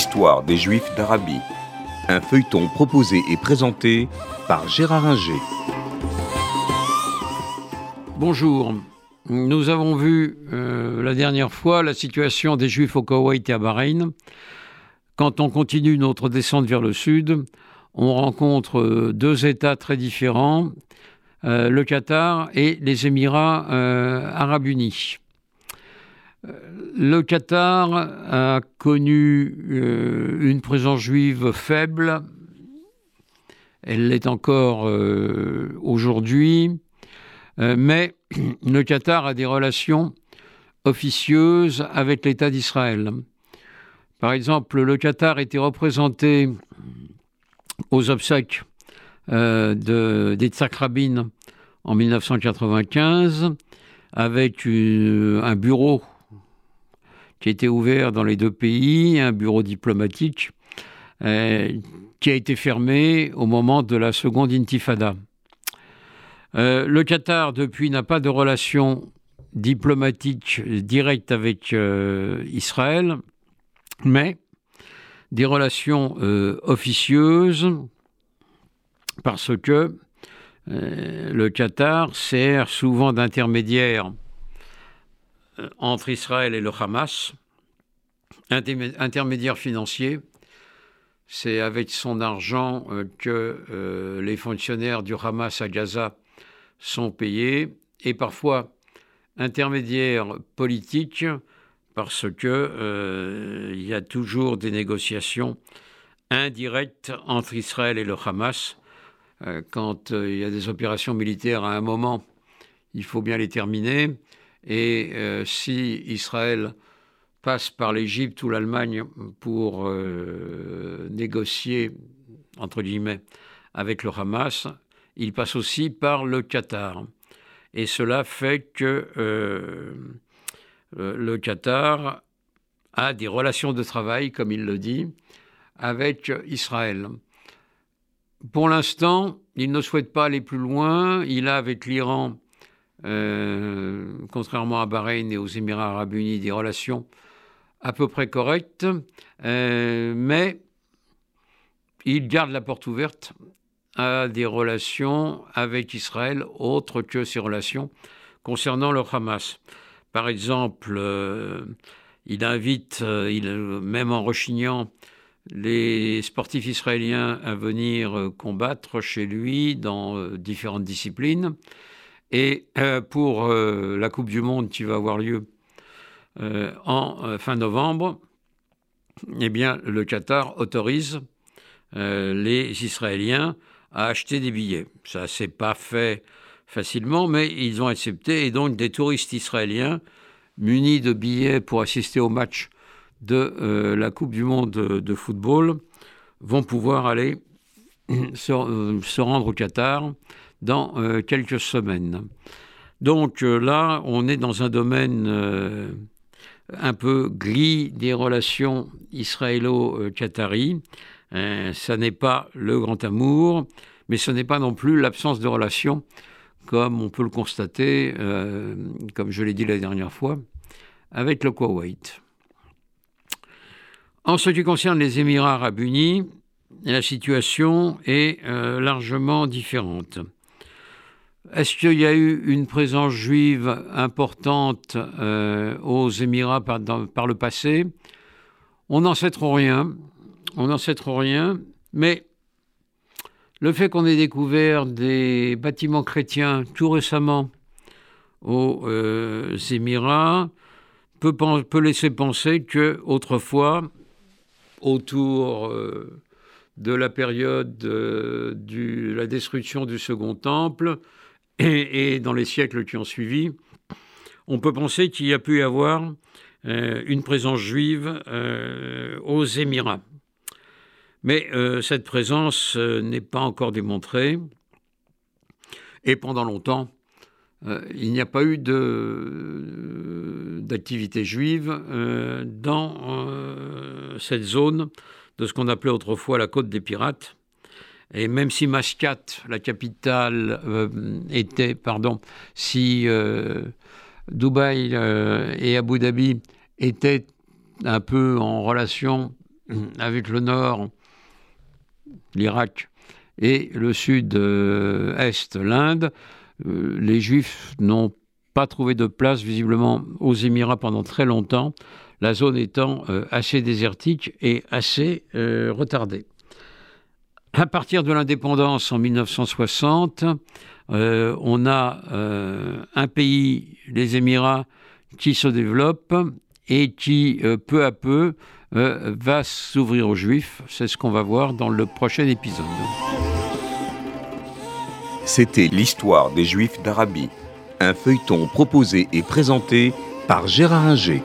L'histoire des Juifs d'Arabie. Un feuilleton proposé et présenté par Gérard Inger. Bonjour. Nous avons vu euh, la dernière fois la situation des Juifs au Koweït et à Bahreïn. Quand on continue notre descente vers le sud, on rencontre euh, deux États très différents, euh, le Qatar et les Émirats arabes unis. Le Qatar a connu euh, une présence juive faible. Elle l'est encore euh, aujourd'hui. Euh, mais le Qatar a des relations officieuses avec l'État d'Israël. Par exemple, le Qatar était représenté aux obsèques de, d'Itzhak Rabin en 1995 avec un bureau qui a été ouvert dans les deux pays, un bureau diplomatique euh, qui a été fermé au moment de la seconde intifada. Euh, le Qatar, depuis, n'a pas de relation diplomatique directe avec euh, Israël, mais des relations officieuses parce que le Qatar sert souvent d'intermédiaire entre Israël et le Hamas, intermédiaire financier. C'est avec son argent euh, que euh, les fonctionnaires du Hamas à Gaza sont payés et parfois intermédiaire politique parce que il y a toujours des négociations indirectes entre Israël et le Hamas. quand il y a des opérations militaires à un moment, il faut bien les terminer. Et euh, si Israël passe par l'Égypte ou l'Allemagne pour euh, négocier, entre guillemets, avec le Hamas, il passe aussi par le Qatar. Et cela fait que euh, le Qatar a des relations de travail, comme il le dit, avec Israël. Pour l'instant, il ne souhaite pas aller plus loin. Il a avec l'Iran euh, contrairement à Bahreïn et aux Émirats arabes unis, des relations à peu près correctes, euh, mais il garde la porte ouverte à des relations avec Israël autres que ses relations concernant le Hamas. Par exemple, euh, il invite, même en rechignant, les sportifs israéliens à venir combattre chez lui dans différentes disciplines. Et euh, pour euh, la Coupe du Monde qui va avoir lieu euh, en fin novembre, eh bien, le Qatar autorise les Israéliens à acheter des billets. Ça s'est pas fait facilement, mais ils ont accepté. Et donc, des touristes israéliens munis de billets pour assister au match de la Coupe du Monde de, football vont pouvoir aller se rendre au Qatar dans euh, quelques semaines. Donc euh, là, on est dans un domaine euh, un peu gris des relations israélo-qatari. ça n'est pas le grand amour, mais ce n'est pas non plus l'absence de relations, comme on peut le constater, comme je l'ai dit la dernière fois, avec le Koweït. En ce qui concerne les Émirats arabes unis, la situation est largement différente. Est-ce qu'il y a eu une présence juive importante euh, aux Émirats par, le passé? On n'en sait trop rien. On n'en sait trop rien. Mais le fait qu'on ait découvert des bâtiments chrétiens tout récemment aux euh, Émirats peut, laisser penser que autrefois, autour euh, de la période de la destruction du Second Temple, et, dans les siècles qui ont suivi, on peut penser qu'il y a pu y avoir euh, une présence juive euh, aux Émirats. Mais euh, cette présence n'est pas encore démontrée. Et pendant longtemps, il n'y a pas eu d'activité juive dans cette zone de ce qu'on appelait autrefois la côte des pirates. Et même si Mascate, la capitale, euh, était, pardon, si euh, Dubaï euh, et Abu Dhabi étaient un peu en relation avec le nord, l'Irak, et le sud-est, l'Inde, les Juifs n'ont pas trouvé de place visiblement aux Émirats pendant très longtemps, la zone étant assez désertique et assez retardée. À partir de l'indépendance en 1960, euh, on a euh, un pays, les Émirats, qui se développe et qui, euh, peu à peu, va s'ouvrir aux Juifs. C'est ce qu'on va voir dans le prochain épisode. C'était l'histoire des Juifs d'Arabie, un feuilleton proposé et présenté par Gérard Inger.